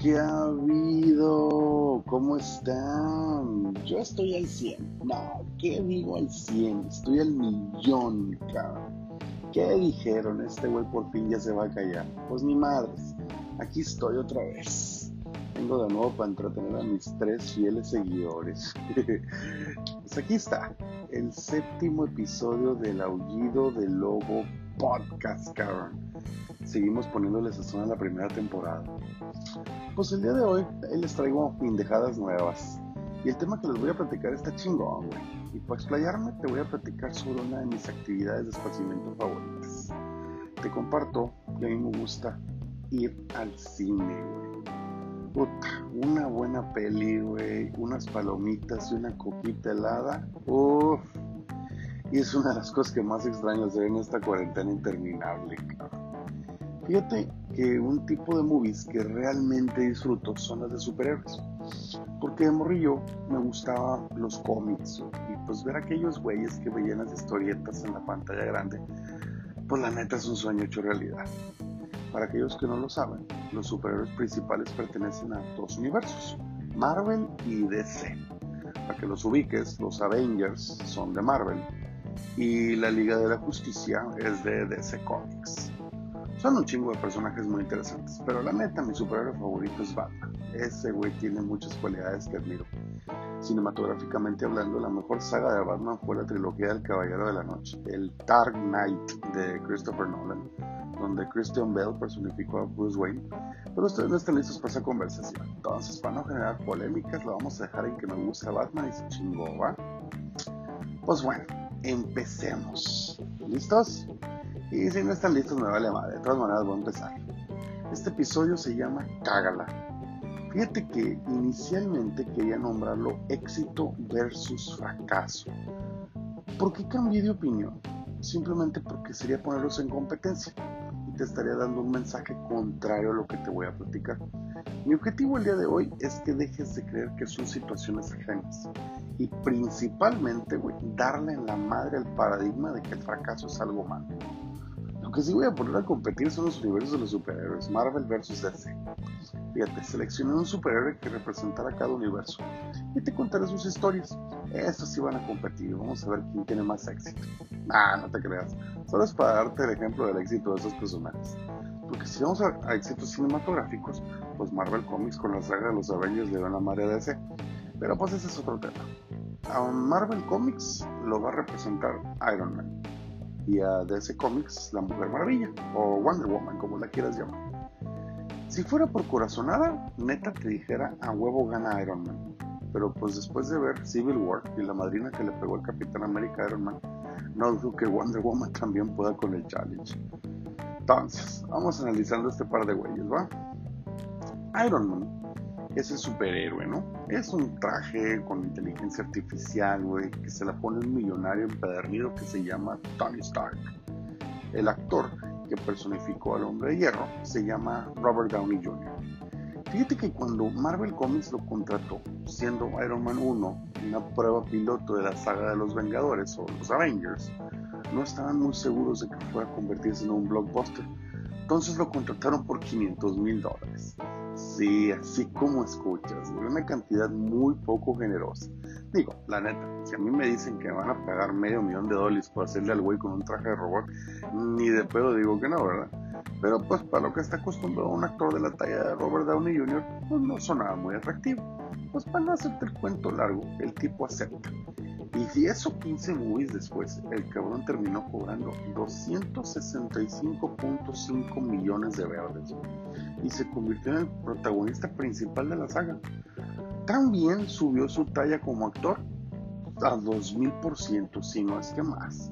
¿Qué ha habido? ¿Cómo están? Yo estoy al 100. No, ¿qué digo al 100? Estoy al millón, cabrón. ¿Qué dijeron? Este güey por fin ya se va a callar. Pues ni madres. Aquí estoy otra vez. Vengo de nuevo para entretener a mis tres fieles seguidores. pues aquí está. El séptimo episodio del Aullido del Lobo Podcast, cabrón. Seguimos poniéndoles sazón a la primera temporada. Pues el día de hoy les traigo indejadas nuevas. Y el tema que les voy a platicar está chingón, güey. Y para explayarme te voy a platicar sobre una de mis actividades de esparcimiento favoritas. Te comparto que a mí me gusta ir al cine, güey. Puta, una buena peli, güey, unas palomitas y una copita helada. Uff. Y es una de las cosas que más extraño hacer en esta cuarentena interminable, cabrón. Fíjate que un tipo de movies que realmente disfruto son las de superhéroes. Porque de morrillo me gustaban los cómics y pues ver aquellos güeyes que veían las historietas en la pantalla grande, pues la neta es un sueño hecho realidad. Para aquellos que no lo saben, los superhéroes principales pertenecen a dos universos, Marvel y DC. Para que los ubiques, los Avengers son de Marvel y la Liga de la Justicia es de DC Comics. Son un chingo de personajes muy interesantes, pero la neta, mi superhéroe favorito es Batman. Ese güey tiene muchas cualidades que admiro. Cinematográficamente hablando, la mejor saga de Batman fue la trilogía del Caballero de la Noche, el Dark Knight de Christopher Nolan, donde Christian Bale personificó a Bruce Wayne. Pero ustedes no están listos para esa conversación. Entonces, para no generar polémicas, lo vamos a dejar en que me gusta Batman y se chingó, ¿va? Pues bueno, empecemos. ¿Listos? Y si no están listos, me vale madre. De todas maneras, voy a empezar. Este episodio se llama Cágala. Fíjate que inicialmente quería nombrarlo éxito versus fracaso. ¿Por qué cambié de opinión? Simplemente porque sería ponerlos en competencia y te estaría dando un mensaje contrario a lo que te voy a platicar. Mi objetivo el día de hoy es que dejes de creer que son situaciones ajenas y principalmente, güey, darle en la madre al paradigma de que el fracaso es algo malo. Lo que sí voy a poner a competir son los universos de los superhéroes, Marvel versus DC. Fíjate, seleccioné un superhéroe que representara cada universo y te contaré sus historias. Estos sí van a competir, vamos a ver quién tiene más éxito. Ah, no te creas, solo es para darte el ejemplo del éxito de esos personajes. Porque si vamos a, a éxitos cinematográficos, pues Marvel Comics con la saga de los Avengers le dan la madre a DC. Pero pues ese es otro tema. A Marvel Comics lo va a representar Iron Man y a DC Comics La Mujer Maravilla o Wonder Woman, como la quieras llamar. Si fuera por corazonada, neta te dijera a huevo gana Iron Man. Pero pues después de ver Civil War y la madrina que le pegó al Capitán América Iron Man, no dudo que Wonder Woman también pueda con el challenge. Entonces, vamos analizando este par de güeyes, ¿va? Iron Man es el superhéroe, ¿no? Es un traje con inteligencia artificial, güey, que se la pone un millonario empedernido que se llama Tony Stark. El actor que personificó al hombre de hierro se llama Robert Downey Jr. Fíjate que cuando Marvel Comics lo contrató, siendo Iron Man 1 una prueba piloto de la saga de los Vengadores o los Avengers, no estaban muy seguros de que fuera a convertirse en un blockbuster. Entonces lo contrataron por 500 mil dólares. Sí, así como escuchas, una cantidad muy poco generosa. Digo, la neta, si a mí me dicen que van a pagar medio millón de dólares por hacerle al güey con un traje de robot, ni de pedo digo que no, ¿verdad? Pero pues para lo que está acostumbrado un actor de la talla de Robert Downey Jr., pues no sonaba muy atractivo. Pues para no hacerte el cuento largo, el tipo acepta. Y 10 o 15 movies después, el cabrón terminó cobrando 265.5 millones de verdes y se convirtió en el protagonista principal de la saga. También subió su talla como actor a 2000%, si no es que más.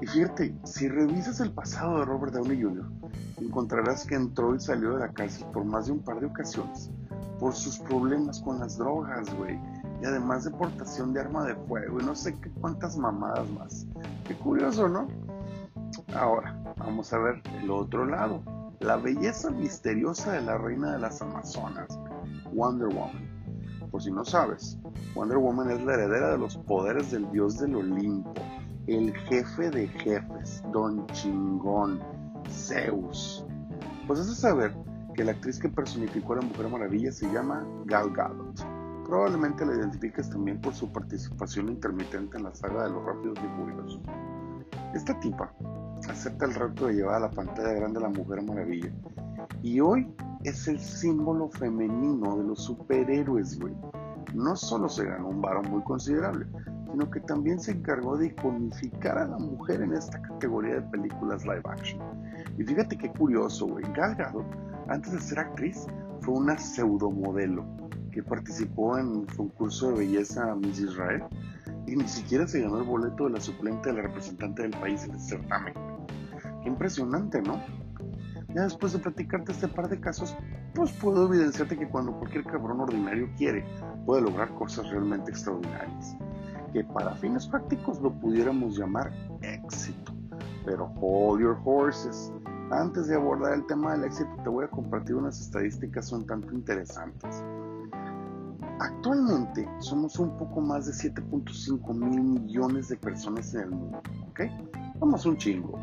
Y fíjate, si revisas el pasado de Robert Downey Jr., encontrarás que entró y salió de la cárcel por más de un par de ocasiones, por sus problemas con las drogas, güey, y además de portación de arma de fuego y no sé qué cuántas mamadas más. Qué curioso, ¿no? Ahora, vamos a ver el otro lado, la belleza misteriosa de la reina de las Amazonas, Wonder Woman. Por si no sabes, Wonder Woman es la heredera de los poderes del dios del Olimpo, el jefe de jefes, Don Chingón, Zeus. Pues es saber que la actriz que personificó a la Mujer Maravilla se llama Gal Gadot. Probablemente la identifiques también por su participación intermitente en la saga de los Rápidos y Furiosos. Esta tipa acepta el reto de llevar a la pantalla grande a la Mujer Maravilla y hoy es el símbolo femenino de los superhéroes, güey. No solo se ganó un varón muy considerable, sino que también se encargó de iconificar a la mujer en esta categoría de películas live action. Y fíjate qué curioso, güey. Gal antes de ser actriz, fue una pseudomodelo que participó en un concurso de belleza Miss Israel y ni siquiera se ganó el boleto de la suplente de la representante del país en el certamen. Qué impresionante, ¿no? Ya después de platicarte este par de casos, pues puedo evidenciarte que cuando cualquier cabrón ordinario quiere, puede lograr cosas realmente extraordinarias. Que para fines prácticos lo pudiéramos llamar éxito. Pero hold your horses. Antes de abordar el tema del éxito, te voy a compartir unas estadísticas un tanto interesantes. Actualmente somos un poco más de 7.5 mil millones de personas en el mundo, ¿ok? Vamos un chingo.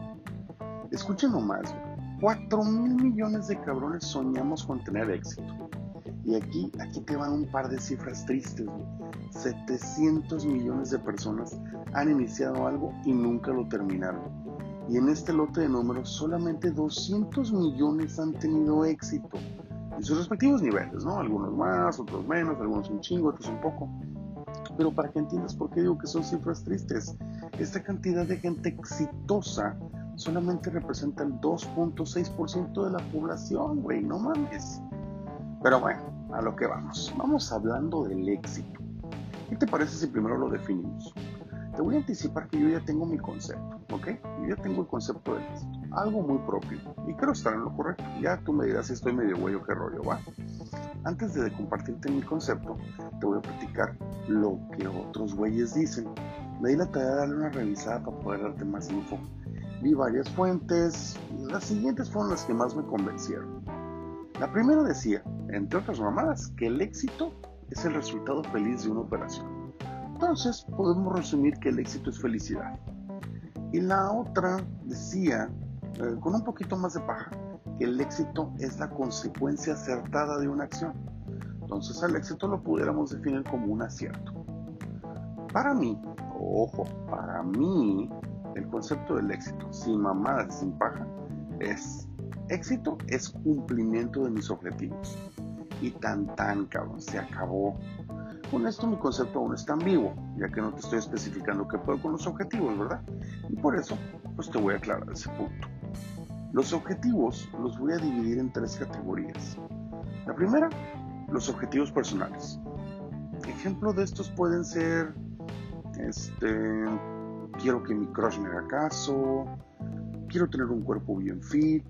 Escuchen nomás, 4 mil millones de cabrones soñamos con tener éxito. Y aquí, aquí te van un par de cifras tristes. 700 millones de personas han iniciado algo y nunca lo terminaron. Y en este lote de números solamente 200 millones han tenido éxito. En sus respectivos niveles, ¿no? Algunos más, otros menos, algunos un chingo, otros un poco. Pero para que entiendas por qué digo que son cifras tristes, esta cantidad de gente exitosa solamente representa el 2.6% de la población, güey, no mames. Pero bueno, a lo que vamos. Vamos hablando del éxito. ¿Qué te parece si primero lo definimos? Te voy a anticipar que yo ya tengo mi concepto, ¿ok? Yo ya tengo el concepto del éxito, algo muy propio, y quiero estar en lo correcto. Ya tú me dirás si estoy medio güey o qué rollo, ¿va? Antes de compartirte mi concepto, te voy a platicar lo que otros güeyes dicen. Me di la tarea de darle una revisada para poder darte más info vi varias fuentes, las siguientes fueron las que más me convencieron. La primera decía, entre otras mamadas, que el éxito es el resultado feliz de una operación. Entonces podemos resumir que el éxito es felicidad. Y la otra decía, eh, con un poquito más de paja, que el éxito es la consecuencia acertada de una acción. Entonces al éxito lo pudiéramos definir como un acierto. Para mí, ojo, para mí, el concepto del éxito, sin mamadas, sin paja, es éxito es cumplimiento de mis objetivos. Y tan tan, cabrón, se acabó. Con esto mi concepto aún está vivo, ya que no te estoy especificando qué puedo con los objetivos, ¿verdad? Y por eso, pues te voy a aclarar ese punto. Los objetivos los voy a dividir en tres categorías. La primera, los objetivos personales. Ejemplo de estos pueden ser, este, quiero que mi crush me haga caso, quiero tener un cuerpo bien fit,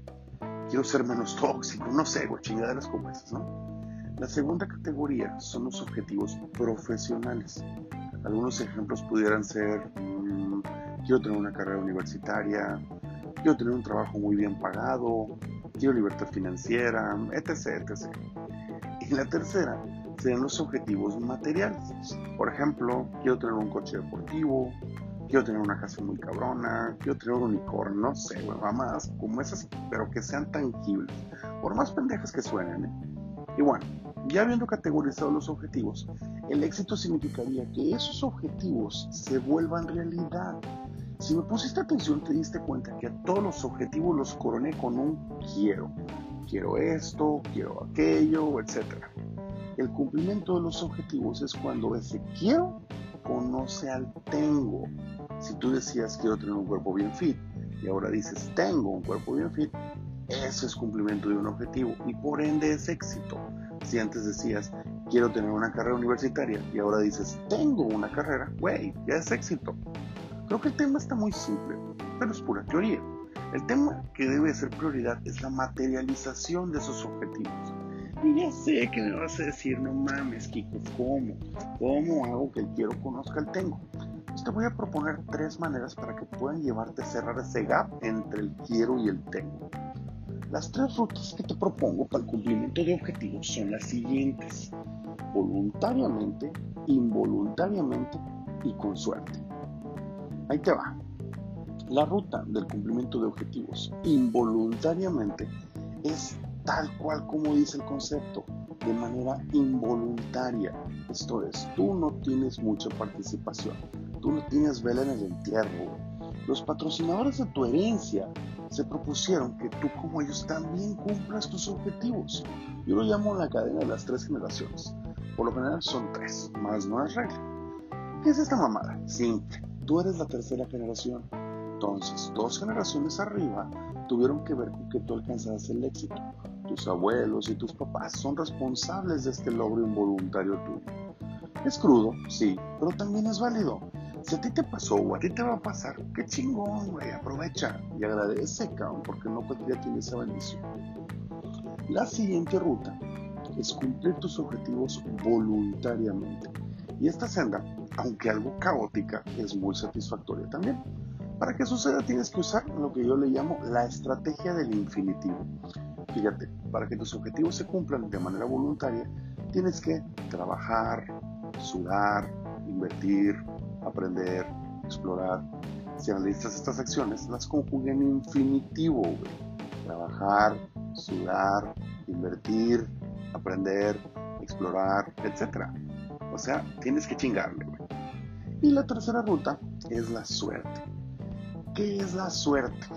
quiero ser menos tóxico, no sé, chingaderas como esas, ¿no? La segunda categoría son los objetivos profesionales. Algunos ejemplos pudieran ser, mm, quiero tener una carrera universitaria, quiero tener un trabajo muy bien pagado, quiero libertad financiera, etc. etc. Y la tercera serían los objetivos materiales. Por ejemplo, quiero tener un coche deportivo, quiero tener una casa muy cabrona, quiero tener un unicornio, no sé, más como esas, pero que sean tangibles, por más pendejas que suenen, ¿eh? Y bueno, ya habiendo categorizado los objetivos, el éxito significaría que esos objetivos se vuelvan realidad. Si me pusiste atención, te diste cuenta que a todos los objetivos los coroné con un quiero. Quiero esto, quiero aquello, etc. El cumplimiento de los objetivos es cuando ese quiero conoce al tengo. Si tú decías quiero tener un cuerpo bien fit y ahora dices tengo un cuerpo bien fit, eso es cumplimiento de un objetivo y por ende es éxito. Si antes decías quiero tener una carrera universitaria y ahora dices tengo una carrera, güey, ya es éxito. Creo que el tema está muy simple, pero es pura teoría. El tema que debe ser prioridad es la materialización de esos objetivos. Y ya sé que me vas a decir, no mames, Kiko, ¿cómo? ¿Cómo hago que el quiero conozca el tengo? Pues te voy a proponer tres maneras para que puedan llevarte a cerrar ese gap entre el quiero y el tengo. Las tres rutas que te propongo para el cumplimiento de objetivos son las siguientes. Voluntariamente, involuntariamente y con suerte. Ahí te va. La ruta del cumplimiento de objetivos involuntariamente es tal cual como dice el concepto, de manera involuntaria. Esto es, tú no tienes mucha participación, tú no tienes vela en el entierro. Los patrocinadores de tu herencia se propusieron que tú como ellos también cumplas tus objetivos. Yo lo llamo la cadena de las tres generaciones. Por lo general son tres, más no es regla. ¿Qué es esta mamada? Simple. Tú eres la tercera generación. Entonces, dos generaciones arriba tuvieron que ver con que tú alcanzaras el éxito. Tus abuelos y tus papás son responsables de este logro involuntario tuyo. Es crudo, sí, pero también es válido. Si a ti te pasó o a ti te va a pasar, qué chingón, güey, aprovecha y agradece, cabrón, porque no cualquiera tiene esa bendición. La siguiente ruta es cumplir tus objetivos voluntariamente. Y esta senda, aunque algo caótica, es muy satisfactoria también. Para que suceda tienes que usar lo que yo le llamo la estrategia del infinitivo. Fíjate, para que tus objetivos se cumplan de manera voluntaria, tienes que trabajar, sudar, invertir, aprender, explorar. Si analizas estas acciones, las conjugué en infinitivo, Trabajar, sudar, invertir, aprender, explorar, etc. O sea, tienes que chingarle, güey. Y la tercera ruta es la suerte. ¿Qué es la suerte?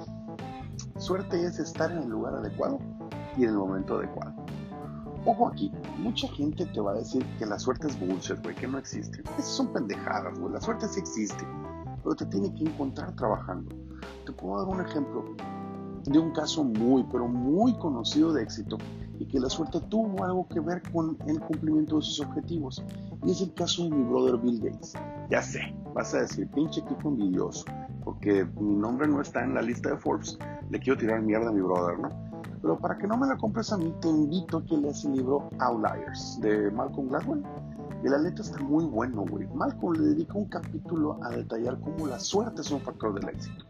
Suerte es estar en el lugar adecuado y en el momento adecuado. Ojo aquí, mucha gente te va a decir que la suerte es bullshit, güey, que no existe. Esas son pendejadas, güey. La suerte sí existe, pero te tiene que encontrar trabajando. Te puedo dar un ejemplo de un caso muy, pero muy conocido de éxito y que la suerte tuvo algo que ver con el cumplimiento de sus objetivos. Y es el caso de mi brother Bill Gates. Ya sé, vas a decir, pinche equipo envidioso, porque mi nombre no está en la lista de Forbes, le quiero tirar mierda a mi brother, ¿no? Pero para que no me la compres a mí, te invito a que leas el libro Outliers de Malcolm Gladwell. Y la letra está muy bueno, güey. Malcolm le dedica un capítulo a detallar cómo la suerte es un factor del éxito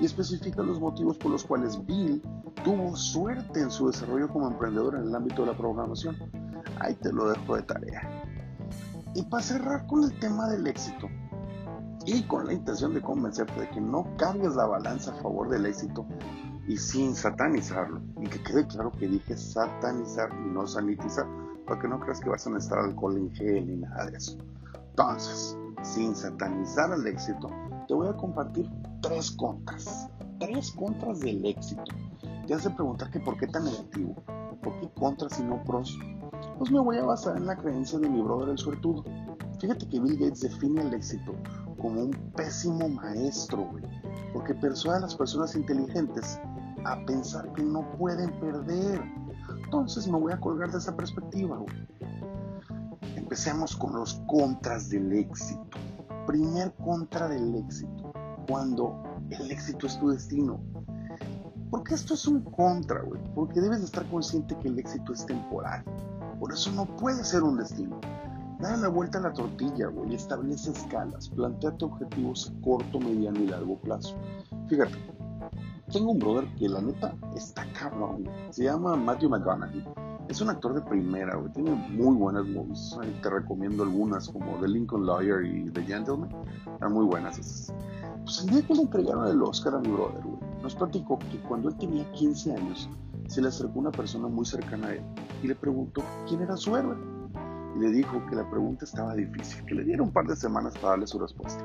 y especifica los motivos por los cuales Bill tuvo suerte en su desarrollo como emprendedor en el ámbito de la programación. Ahí te lo dejo de tarea. Y para cerrar con el tema del éxito, y con la intención de convencerte de que no cambies la balanza a favor del éxito y sin satanizarlo, y que quede claro que dije satanizar y no sanitizar, para que no creas que vas a necesitar alcohol en gel ni nada de eso. Entonces, sin satanizar el éxito, te voy a compartir tres contras. Tres contras del éxito. Te hace preguntar que por qué tan negativo. ¿Por qué contras y no pros? Pues me voy a basar en la creencia de mi brother el suertudo. Fíjate que Bill Gates define el éxito como un pésimo maestro, güey. Porque persuade a las personas inteligentes a pensar que no pueden perder. Entonces me voy a colgar de esa perspectiva, güey. Empecemos con los contras del éxito primer contra del éxito, cuando el éxito es tu destino. Porque esto es un contra, güey. Porque debes de estar consciente que el éxito es temporal. Por eso no puede ser un destino. Dale la vuelta a la tortilla, güey. Establece escalas. Planteate objetivos a corto, mediano y largo plazo. Fíjate, tengo un brother que la neta está cabrón. Se llama Matthew McConaughey es un actor de primera, güey. Tiene muy buenas movies. te recomiendo algunas, como The Lincoln Lawyer y The Gentleman. Están muy buenas esas. Pues el día que le entregaron el Oscar a mi brother, nos platicó que cuando él tenía 15 años, se le acercó una persona muy cercana a él y le preguntó quién era su héroe. Y le dijo que la pregunta estaba difícil, que le diera un par de semanas para darle su respuesta.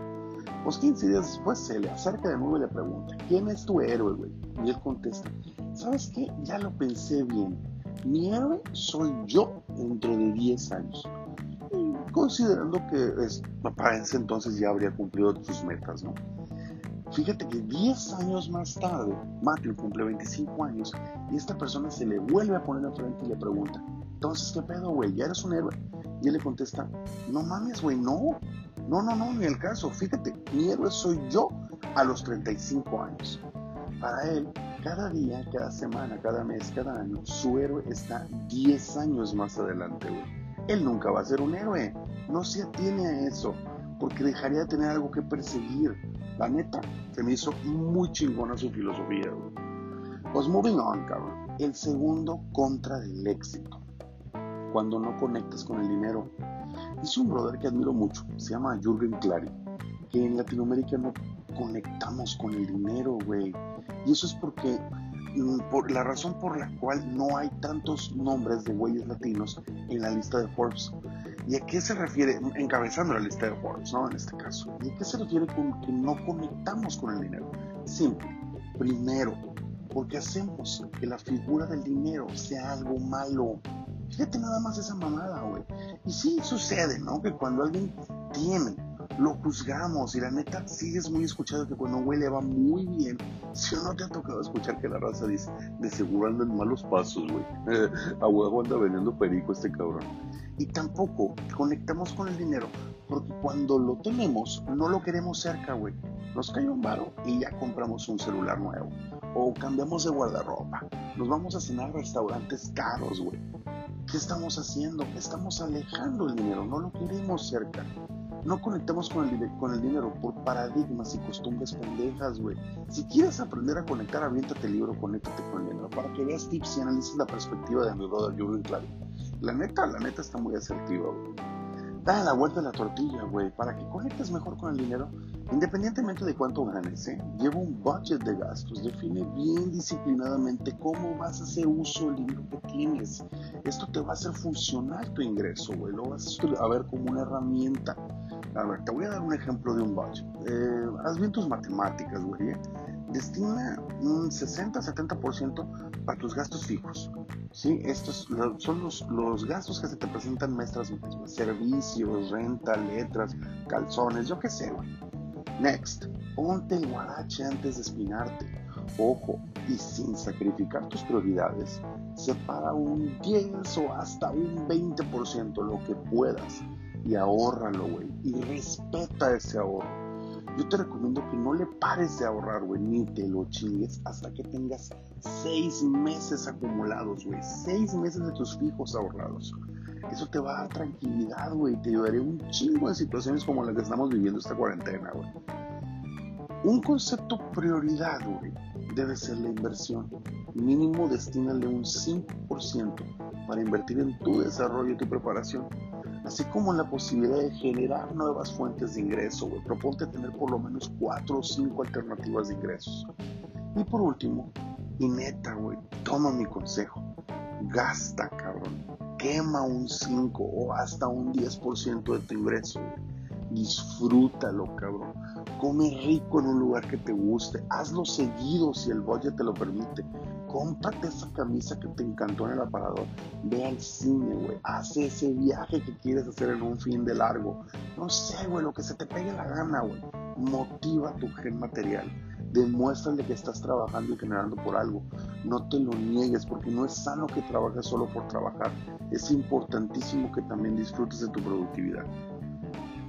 Pues 15 días después se le acerca de nuevo y le pregunta, ¿quién es tu héroe, güey? Y él contesta, ¿sabes qué? Ya lo pensé bien mi héroe soy yo dentro de 10 años. considerando que es, para ese entonces ya habría cumplido sus metas, ¿no? Fíjate que 10 años más tarde, Matthew cumple 25 años y esta persona se le vuelve a poner enfrente y le pregunta, entonces, ¿qué pedo, güey? ¿Ya eres un héroe? Y él le contesta, no mames, güey, no. No, no, no, ni el caso. Fíjate, mi héroe soy yo a los 35 años. Para él, cada día, cada semana, cada mes, cada año, su héroe está 10 años más adelante, güey. Él nunca va a ser un héroe. No se atiene a eso, porque dejaría de tener algo que perseguir. La neta, se me hizo muy chingona su filosofía, güey. Pues moving on, cabrón. El segundo contra del éxito. Cuando no conectas con el dinero. Dice un brother que admiro mucho, se llama Jürgen Clary, que en Latinoamérica no conectamos con el dinero, güey. Y eso es porque mm, por la razón por la cual no hay tantos nombres de güeyes latinos en la lista de Forbes. ¿Y a qué se refiere? Encabezando la lista de Forbes, ¿no? En este caso. ¿Y a qué se refiere con que no conectamos con el dinero? Simple. Primero, porque hacemos que la figura del dinero sea algo malo. Fíjate nada más esa mamada, güey. Y sí sucede, ¿no? Que cuando alguien tiene lo juzgamos y la neta sí es muy escuchado que cuando huele va muy bien. Si no te ha tocado escuchar que la raza dice, de seguro anda malos pasos, güey. A anda vendiendo perico este cabrón. Y tampoco conectamos con el dinero, porque cuando lo tenemos, no lo queremos cerca, güey. Nos cae un varo y ya compramos un celular nuevo. O cambiamos de guardarropa. Nos vamos a cenar a restaurantes caros, güey. ¿Qué estamos haciendo? Estamos alejando el dinero, no lo queremos cerca. No conectamos con el, con el dinero por paradigmas y costumbres pendejas, güey. Si quieres aprender a conectar, aviéntate el libro, conéctate con el dinero para que veas tips y analices la perspectiva de mi brother Jürgen Klavi. La neta, la neta está muy asertiva, güey. Da la vuelta a la tortilla, güey, para que conectes mejor con el dinero, independientemente de cuánto ganes, ¿eh? Lleva un budget de gastos, define bien disciplinadamente cómo vas a hacer uso del dinero que tienes. Esto te va a hacer funcionar tu ingreso, güey, lo vas a ver como una herramienta. A ver, te voy a dar un ejemplo de un budget. Eh, haz bien tus matemáticas, güey. ¿eh? Destina un 60-70% para tus gastos fijos. ¿sí? Estos son los, los, gastos que se te presentan mes tras mes. Servicios, renta, letras, calzones, yo qué sé, güey. Next, ponte el guarache antes de espinarte. Ojo, y sin sacrificar tus prioridades, separa un 10 o hasta un 20% lo que puedas y ahórralo, güey. Y respeta ese ahorro. Yo te recomiendo que no le pares de ahorrar, güey, ni te lo chingues hasta que tengas seis meses acumulados, güey. Seis meses de tus fijos ahorrados. Eso te va a dar tranquilidad, güey. Te ayudaría un chingo en situaciones como la que estamos viviendo esta cuarentena, güey. Un concepto prioridad, güey, debe ser la inversión. Mínimo destínale un 5% para invertir en tu desarrollo y tu preparación así como la posibilidad de generar nuevas fuentes de ingreso, güey. Proponte tener por lo menos cuatro o cinco alternativas de ingresos. Y por último, y neta, güey, toma mi consejo. Gasta. Quema un 5 o hasta un 10% de tu ingreso, Disfrútalo, cabrón. Come rico en un lugar que te guste. Hazlo seguido si el budget te lo permite. Cómprate esa camisa que te encantó en el aparador, ve al cine, güey, haz ese viaje que quieres hacer en un fin de largo, no sé, güey, lo que se te pegue la gana, güey, motiva tu gen material, demuéstrale que estás trabajando y generando por algo, no te lo niegues porque no es sano que trabajes solo por trabajar, es importantísimo que también disfrutes de tu productividad.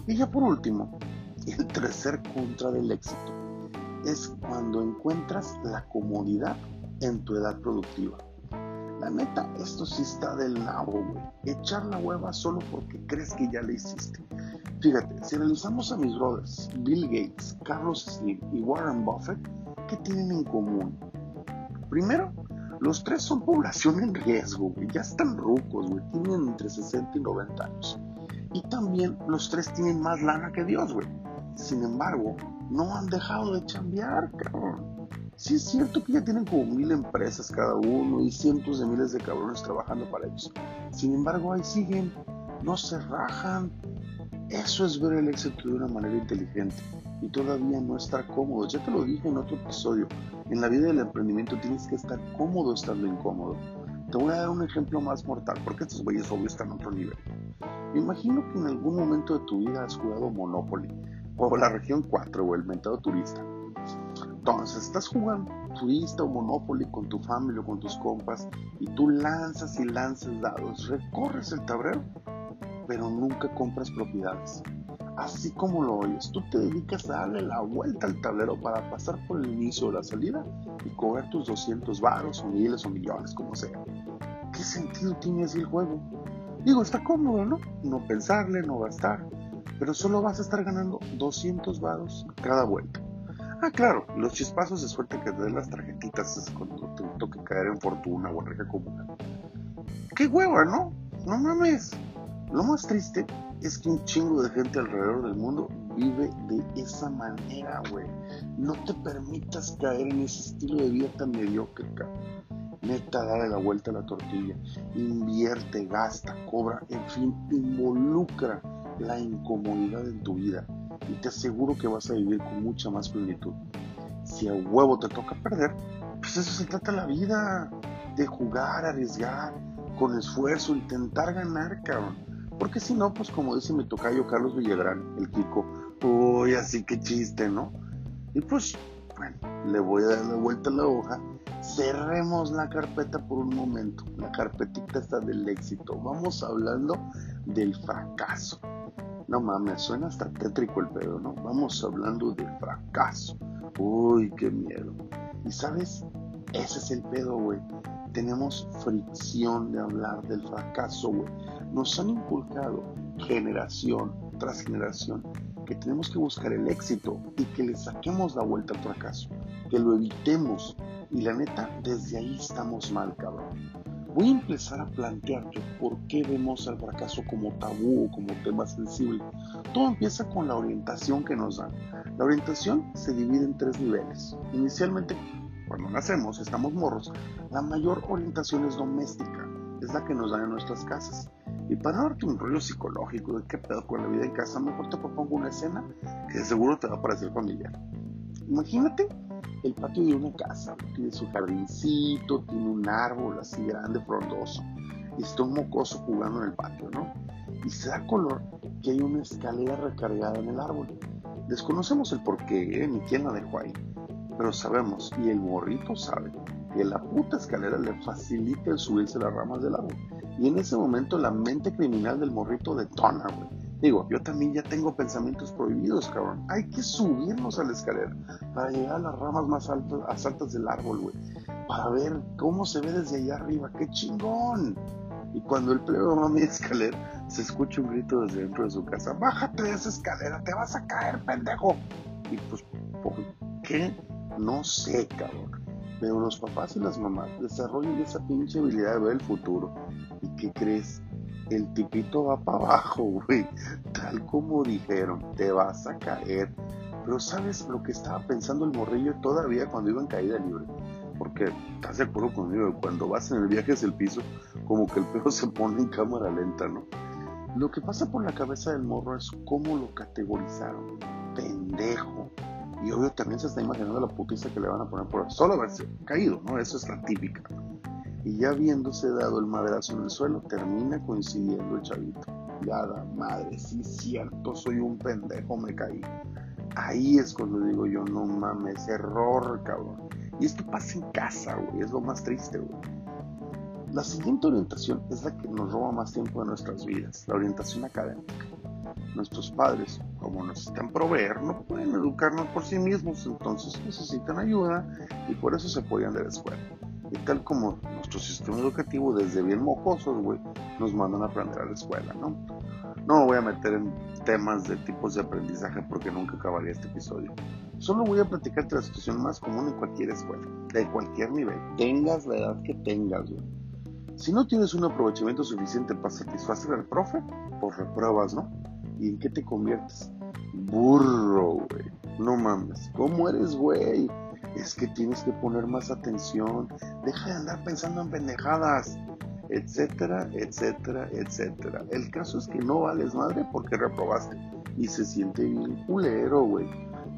Y ya por último, el tercer contra del éxito es cuando encuentras la comodidad en tu edad productiva. La neta, esto sí está del nabo, güey. Echar la hueva solo porque crees que ya le hiciste. Fíjate, si analizamos a mis brothers, Bill Gates, Carlos Slim y Warren Buffett, ¿qué tienen en común? Primero, los tres son población en riesgo, güey. Ya están rucos, güey. Tienen entre 60 y 90 años. Y también los tres tienen más lana que Dios, güey. Sin embargo, no han dejado de chambear, cabrón. Sí es cierto que ya tienen como mil empresas cada uno y cientos de miles de cabrones trabajando para ellos. Sin embargo, ahí siguen, no se rajan. Eso es ver el éxito de una manera inteligente y todavía no estar cómodo. Ya te lo dije en otro episodio. En la vida del emprendimiento tienes que estar cómodo estando incómodo. Te voy a dar un ejemplo más mortal, porque estos güeyes obvio están a otro nivel. Me imagino que en algún momento de tu vida has jugado Monopoly, o la región 4, o el mentado turista. Entonces, estás jugando turista o Monopoly con tu familia o con tus compas y tú lanzas y lanzas dados, recorres el tablero, pero nunca compras propiedades. Así como lo oyes, tú te dedicas a darle la vuelta al tablero para pasar por el inicio o la salida y cobrar tus 200 varos o miles o millones, como sea. ¿Qué sentido tiene así el juego? Digo, está cómodo, ¿no? No pensarle, no gastar, pero solo vas a estar ganando 200 varos cada vuelta. Ah, claro, los chispazos de suerte que te den las tarjetitas es cuando te toque caer en fortuna o en reja comuna. ¡Qué hueva, no! No mames. Lo más triste es que un chingo de gente alrededor del mundo vive de esa manera, güey. No te permitas caer en ese estilo de vida tan mediocre, cabrón. Neta, dale la vuelta a la tortilla. Invierte, gasta, cobra, en fin, involucra la incomodidad en tu vida. Y te aseguro que vas a vivir con mucha más plenitud. Si a huevo te toca perder, pues eso se trata la vida. De jugar, arriesgar, con esfuerzo, intentar ganar, cabrón. Porque si no, pues como dice mi tocayo Carlos Villagrán, el Kiko, uy, así que chiste, ¿no? Y pues, bueno, le voy a dar la vuelta a la hoja. Cerremos la carpeta por un momento. La carpetita está del éxito. Vamos hablando del fracaso. No mames, suena hasta tétrico el pedo, ¿no? Vamos hablando del fracaso. Uy, qué miedo. Y sabes, ese es el pedo, güey. Tenemos fricción de hablar del fracaso, güey. Nos han inculcado generación tras generación que tenemos que buscar el éxito y que le saquemos la vuelta al fracaso, que lo evitemos. Y la neta, desde ahí estamos mal, cabrón. Voy a empezar a plantearte por qué vemos al fracaso como tabú o como tema sensible. Todo empieza con la orientación que nos dan. La orientación se divide en tres niveles. Inicialmente, cuando nacemos, estamos morros, la mayor orientación es doméstica, es la que nos dan en nuestras casas. Y para darte un rollo psicológico de qué pedo con la vida en casa, mejor te propongo una escena que seguro te va a parecer familiar. Imagínate el patio de una casa, tiene su jardincito, tiene un árbol así grande, frondoso, y está un mocoso jugando en el patio, ¿no? Y se da color que hay una escalera recargada en el árbol. Desconocemos el porqué ¿eh? ni quién la dejó ahí, pero sabemos, y el morrito sabe, que la puta escalera le facilita el subirse las ramas del árbol. Y en ese momento la mente criminal del morrito detona, güey Digo, yo también ya tengo pensamientos prohibidos, cabrón. Hay que subirnos a la escalera para llegar a las ramas más altas, altas del árbol, güey. Para ver cómo se ve desde allá arriba. ¡Qué chingón! Y cuando el plebe va a mi escalera, se escucha un grito desde dentro de su casa. ¡Bájate de esa escalera! ¡Te vas a caer, pendejo! Y pues, ¿por qué? No sé, cabrón. Pero los papás y las mamás desarrollan esa pinche habilidad de ver el futuro. ¿Y qué crees? el tipito va para abajo, güey. Tal como dijeron, te vas a caer. Pero ¿sabes lo que estaba pensando el morrillo todavía cuando iba en caída libre? Porque estás de acuerdo conmigo, cuando vas en el viaje hacia el piso, como que el perro se pone en cámara lenta, ¿no? Lo que pasa por la cabeza del morro es cómo lo categorizaron. Pendejo. Y obvio también se está imaginando la putiza que le van a poner por solo haberse caído, ¿no? Eso es la típica y ya habiéndose dado el madrazo en el suelo, termina coincidiendo el chavito. Ya da madre, sí cierto, soy un pendejo, me caí. Ahí es cuando digo yo, no mames, error, cabrón. Y esto pasa en casa, güey, es lo más triste, güey. La siguiente orientación es la que nos roba más tiempo de nuestras vidas, la orientación académica. Nuestros padres, como necesitan proveer, no pueden educarnos por sí mismos, entonces necesitan ayuda y por eso se apoyan de la escuela. Y tal como nuestro sistema educativo, desde bien mocosos, güey, nos mandan a aprender a la escuela, ¿no? No me voy a meter en temas de tipos de aprendizaje porque nunca acabaría este episodio. Solo voy a platicarte la situación más común en cualquier escuela, de cualquier nivel, tengas la edad que tengas, güey. Si no tienes un aprovechamiento suficiente para satisfacer al profe, pues repruebas, ¿no? ¿Y en qué te conviertes? Burro, güey. No mames. ¿Cómo eres, güey? Es que tienes que poner más atención, deja de andar pensando en pendejadas, etcétera, etcétera, etcétera. El caso es que no vales madre porque reprobaste y se siente bien culero, güey.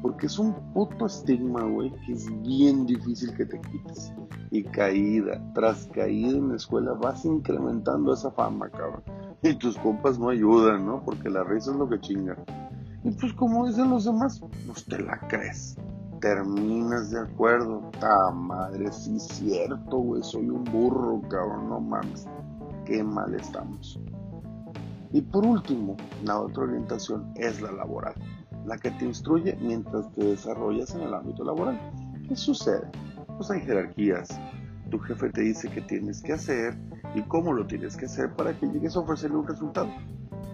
Porque es un puto estigma, güey, que es bien difícil que te quites. Y caída, tras caída en la escuela, vas incrementando esa fama, cabrón. Y tus compas no ayudan, ¿no? Porque la risa es lo que chinga. Y pues como dicen los demás, pues te la crees terminas de acuerdo. Ta madre, sí cierto, güey, soy un burro, cabrón, no mames. Qué mal estamos. Y por último, la otra orientación es la laboral, la que te instruye mientras te desarrollas en el ámbito laboral. ¿Qué sucede? Pues hay jerarquías. Tu jefe te dice qué tienes que hacer y cómo lo tienes que hacer para que llegues a ofrecerle un resultado.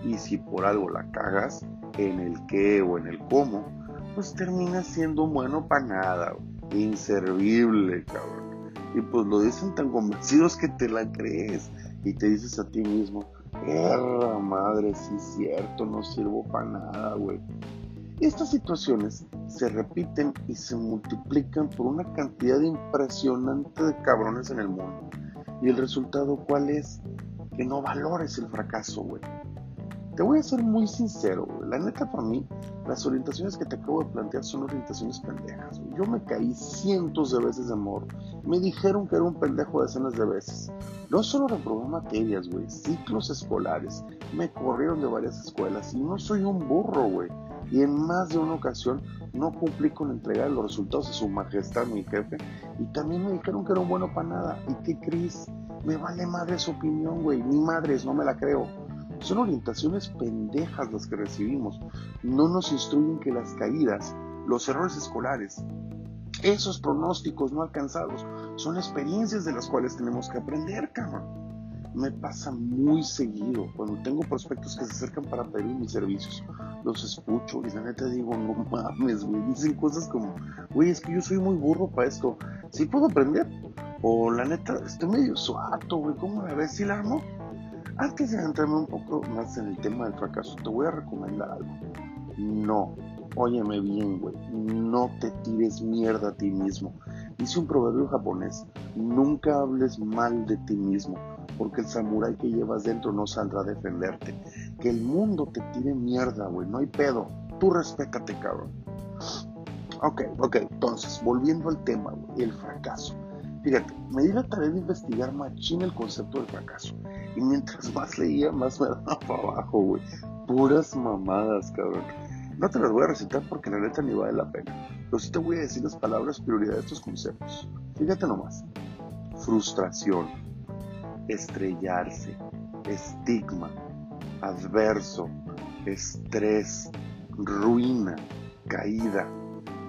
Y si por algo la cagas en el qué o en el cómo, pues termina siendo bueno para nada, inservible, cabrón. Y pues lo dicen tan convencidos que te la crees y te dices a ti mismo, perra madre, sí es cierto, no sirvo para nada, güey. Estas situaciones se repiten y se multiplican por una cantidad impresionante de cabrones en el mundo. ¿Y el resultado cuál es? Que no valores el fracaso, güey. Te voy a ser muy sincero, güey. La neta, para mí, las orientaciones que te acabo de plantear son orientaciones pendejas. Yo me caí cientos de veces de amor. Me dijeron que era un pendejo decenas de veces. No solo reprobé materias, güey, ciclos escolares. Me corrieron de varias escuelas y no soy un burro, güey. Y en más de una ocasión no cumplí con entregar los resultados de su majestad, mi jefe. Y también me dijeron que era un bueno para nada. ¿Y qué crees? Me vale madre su opinión, güey. Ni madres, no me la creo. Son orientaciones pendejas las que recibimos. No nos instruyen que las caídas, los errores escolares, esos pronósticos no alcanzados, son experiencias de las cuales tenemos que aprender, cabrón. Me pasa muy seguido cuando tengo prospectos que se acercan para pedir mis servicios. Los escucho y la neta digo, no mames, güey. Dicen cosas como, güey, es que yo soy muy burro para esto. ¿Sí puedo aprender? O la neta, estoy medio suato, güey. ¿Cómo la ves? ¿Sí la armo? Antes de entrarme un poco más en el tema del fracaso, te voy a recomendar algo. No, óyeme bien, güey, no te tires mierda a ti mismo. Dice un proverbio japonés, nunca hables mal de ti mismo, porque el samurái que llevas dentro no saldrá a defenderte. Que el mundo te tire mierda, güey, no hay pedo. Tú respétate, cabrón. Ok, ok, entonces, volviendo al tema, güey, el fracaso. Fíjate, me di la tarea de investigar machín el concepto del fracaso. Y mientras más leía, más me daba para abajo, güey. Puras mamadas, cabrón. No te las voy a recitar porque la neta ni vale la pena. Pero sí te voy a decir las palabras prioridad de estos conceptos. Fíjate nomás. Frustración, estrellarse, estigma, adverso, estrés, ruina, caída.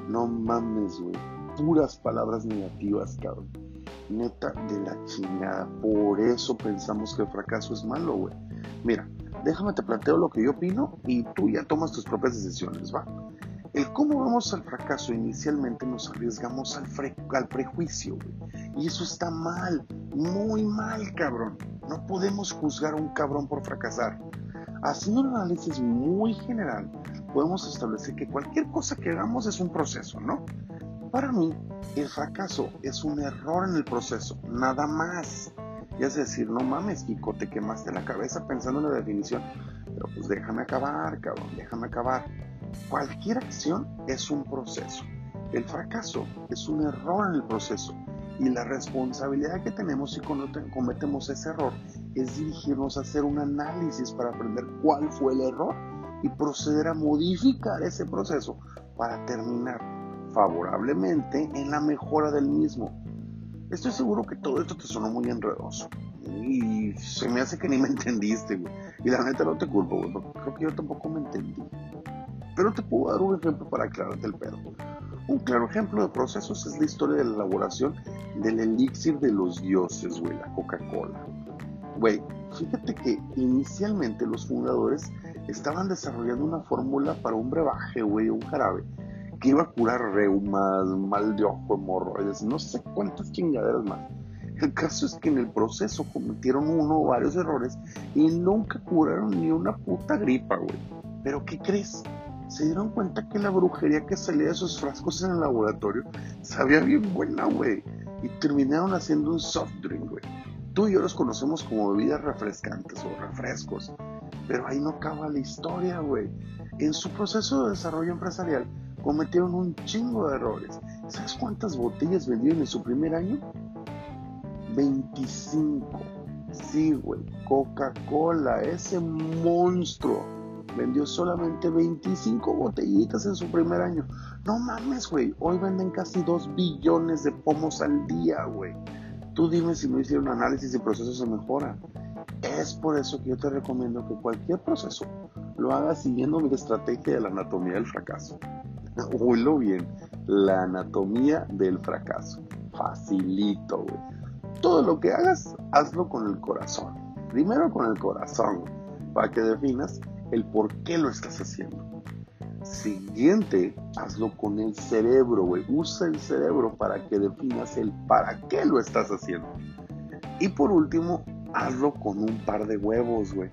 No mames, güey. Puras palabras negativas, cabrón neta de la chingada. Por eso pensamos que el fracaso es malo, güey. Mira, déjame te planteo lo que yo opino y tú ya tomas tus propias decisiones, ¿va? El cómo vamos al fracaso, inicialmente nos arriesgamos al, al prejuicio, güey. Y eso está mal, muy mal, cabrón. No podemos juzgar a un cabrón por fracasar. Haciendo un análisis muy general, podemos establecer que cualquier cosa que hagamos es un proceso, ¿no? Para mí, el fracaso es un error en el proceso, nada más. Y es decir, no mames, Kiko, te quemaste la cabeza pensando en la definición. Pero pues déjame acabar, cabrón, déjame acabar. Cualquier acción es un proceso. El fracaso es un error en el proceso. Y la responsabilidad que tenemos si cometemos ese error es dirigirnos a hacer un análisis para aprender cuál fue el error y proceder a modificar ese proceso para terminar favorablemente en la mejora del mismo. Estoy seguro que todo esto te sonó muy enredoso. Y se me hace que ni me entendiste, güey. Y la neta no te culpo, güey, creo que yo tampoco me entendí. Pero te puedo dar un ejemplo para aclararte el pedo. Un claro ejemplo de procesos es la historia de la elaboración del elixir de los dioses, güey, la Coca-Cola. Güey, fíjate que inicialmente los fundadores estaban desarrollando una fórmula para un brebaje, güey, un jarabe, que iba a curar reumas, mal de ojo, hemorroides, no sé cuántas chingaderas más. El caso es que en el proceso cometieron uno o varios errores y nunca curaron ni una puta gripa, güey. Pero ¿qué crees? Se dieron cuenta que la brujería que salía de esos frascos en el laboratorio sabía bien buena, güey. Y terminaron haciendo un soft drink, güey. Tú y yo los conocemos como bebidas refrescantes o refrescos. Pero ahí no acaba la historia, güey. En su proceso de desarrollo empresarial, cometieron un chingo de errores. ¿Sabes cuántas botellas vendieron en su primer año? 25. Sí, güey. Coca-Cola, ese monstruo, vendió solamente 25 botellitas en su primer año. No mames, güey. Hoy venden casi 2 billones de pomos al día, güey. Tú dime si no hicieron análisis y proceso se mejora. Es por eso que yo te recomiendo que cualquier proceso lo hagas siguiendo mi estrategia de la anatomía del fracaso. Oílo bien, la anatomía del fracaso. Facilito, güey. Todo lo que hagas, hazlo con el corazón. Primero con el corazón, para que definas el por qué lo estás haciendo. Siguiente, hazlo con el cerebro, güey. Usa el cerebro para que definas el para qué lo estás haciendo. Y por último, hazlo con un par de huevos, güey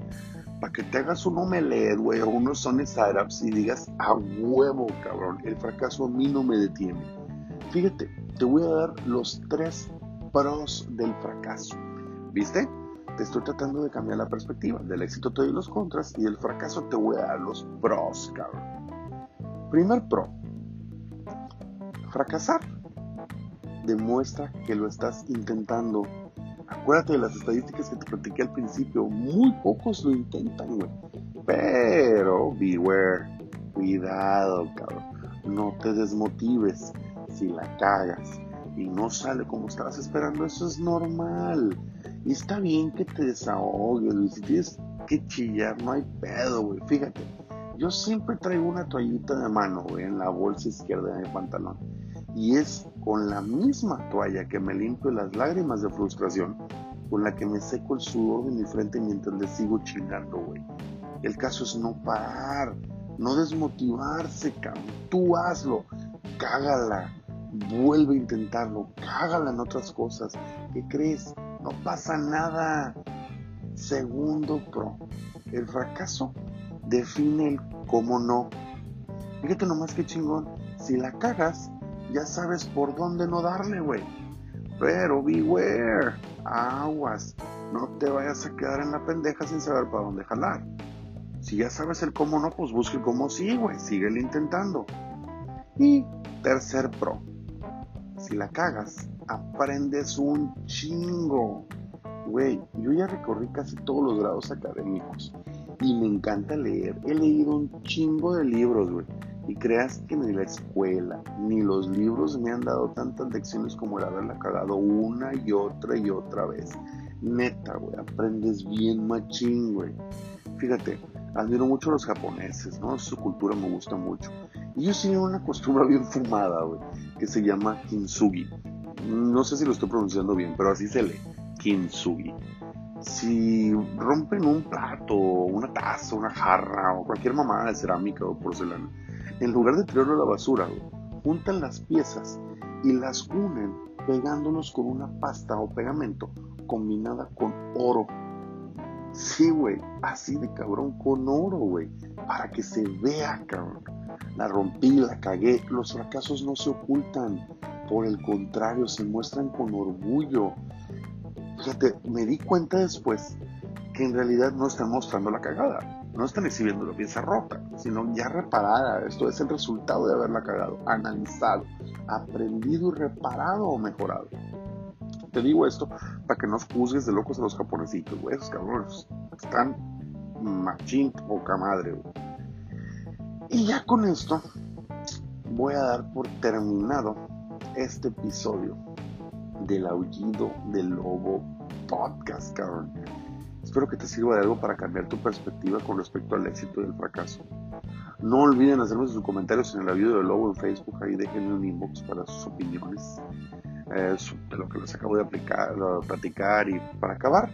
para que te hagas un omelette, güey, o unos son startups y digas, a huevo, cabrón, el fracaso a mí no me detiene. Fíjate, te voy a dar los tres pros del fracaso. ¿Viste? Te estoy tratando de cambiar la perspectiva. Del éxito te doy los contras y del fracaso te voy a dar los pros, cabrón. Primer pro. Fracasar demuestra que lo estás intentando Acuérdate de las estadísticas que te platiqué al principio. Muy pocos lo intentan, güey. Pero, beware. Cuidado, cabrón. No te desmotives si la cagas y no sale como estabas esperando. Eso es normal. Y está bien que te desahogues, güey. Si tienes que chillar, no hay pedo, güey. Fíjate. Yo siempre traigo una toallita de mano, güey, en la bolsa izquierda de mi pantalón y es con la misma toalla que me limpio las lágrimas de frustración, con la que me seco el sudor de mi frente mientras le sigo chingando, güey. El caso es no parar, no desmotivarse, cabrón. Tú hazlo, cágala, vuelve a intentarlo, cágala en otras cosas. ¿Qué crees? No pasa nada. Segundo pro, el fracaso define el cómo no. Fíjate nomás que chingón. Si la cagas, ya sabes por dónde no darle, güey. Pero beware, aguas, no te vayas a quedar en la pendeja sin saber para dónde jalar. Si ya sabes el cómo no, pues busque el cómo sí, güey, síguele intentando. Y tercer pro, si la cagas, aprendes un chingo. Güey, yo ya recorrí casi todos los grados académicos y me encanta leer. He leído un chingo de libros, güey y creas que ni la escuela ni los libros me han dado tantas lecciones como el haberla cagado una y otra y otra vez. Neta, güey, aprendes bien machín, güey. Fíjate, admiro mucho a los japoneses, ¿no? Su cultura me gusta mucho. Y ellos tienen una costumbre bien fumada, güey, que se llama kintsugi. No sé si lo estoy pronunciando bien, pero así se lee, kintsugi. Si rompen un plato, una taza, una jarra o cualquier mamada de cerámica o porcelana, en lugar de tirarlo a la basura, juntan las piezas y las unen pegándolos con una pasta o pegamento combinada con oro. Sí, güey, así de cabrón, con oro, güey, para que se vea, cabrón. La rompí, la cagué. Los fracasos no se ocultan, por el contrario, se muestran con orgullo. Fíjate, me di cuenta después que en realidad no están mostrando la cagada no están exhibiendo la pieza rota, sino ya reparada. Esto es el resultado de haberla cagado, analizado, aprendido y reparado o mejorado. Te digo esto para que no juzgues de locos a los japonesitos, güey. Esos cabrones están machín poca madre, güey. Y ya con esto voy a dar por terminado este episodio del aullido del lobo podcast, cabrón. Espero que te sirva de algo para cambiar tu perspectiva con respecto al éxito y el fracaso. No olviden hacerme sus comentarios en el video del logo en Facebook, ahí déjenme un inbox para sus opiniones eh, de lo que les acabo de aplicar, de platicar y para acabar,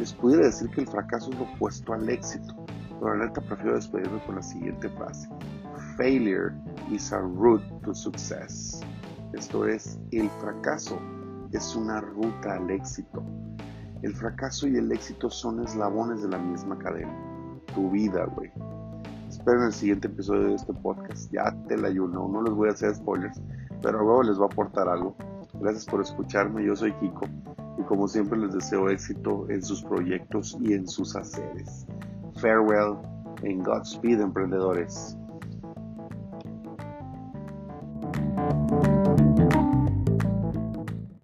les pudiera decir que el fracaso es lo opuesto al éxito, pero la neta prefiero despedirme con la siguiente frase. Failure is a route to success. Esto es, el fracaso es una ruta al éxito. El fracaso y el éxito son eslabones de la misma cadena. Tu vida, güey. Esperen el siguiente episodio de este podcast. Ya te la ayuno, no les voy a hacer spoilers, pero luego les va a aportar algo. Gracias por escucharme, yo soy Kiko y como siempre les deseo éxito en sus proyectos y en sus haceres. Farewell and Godspeed, emprendedores.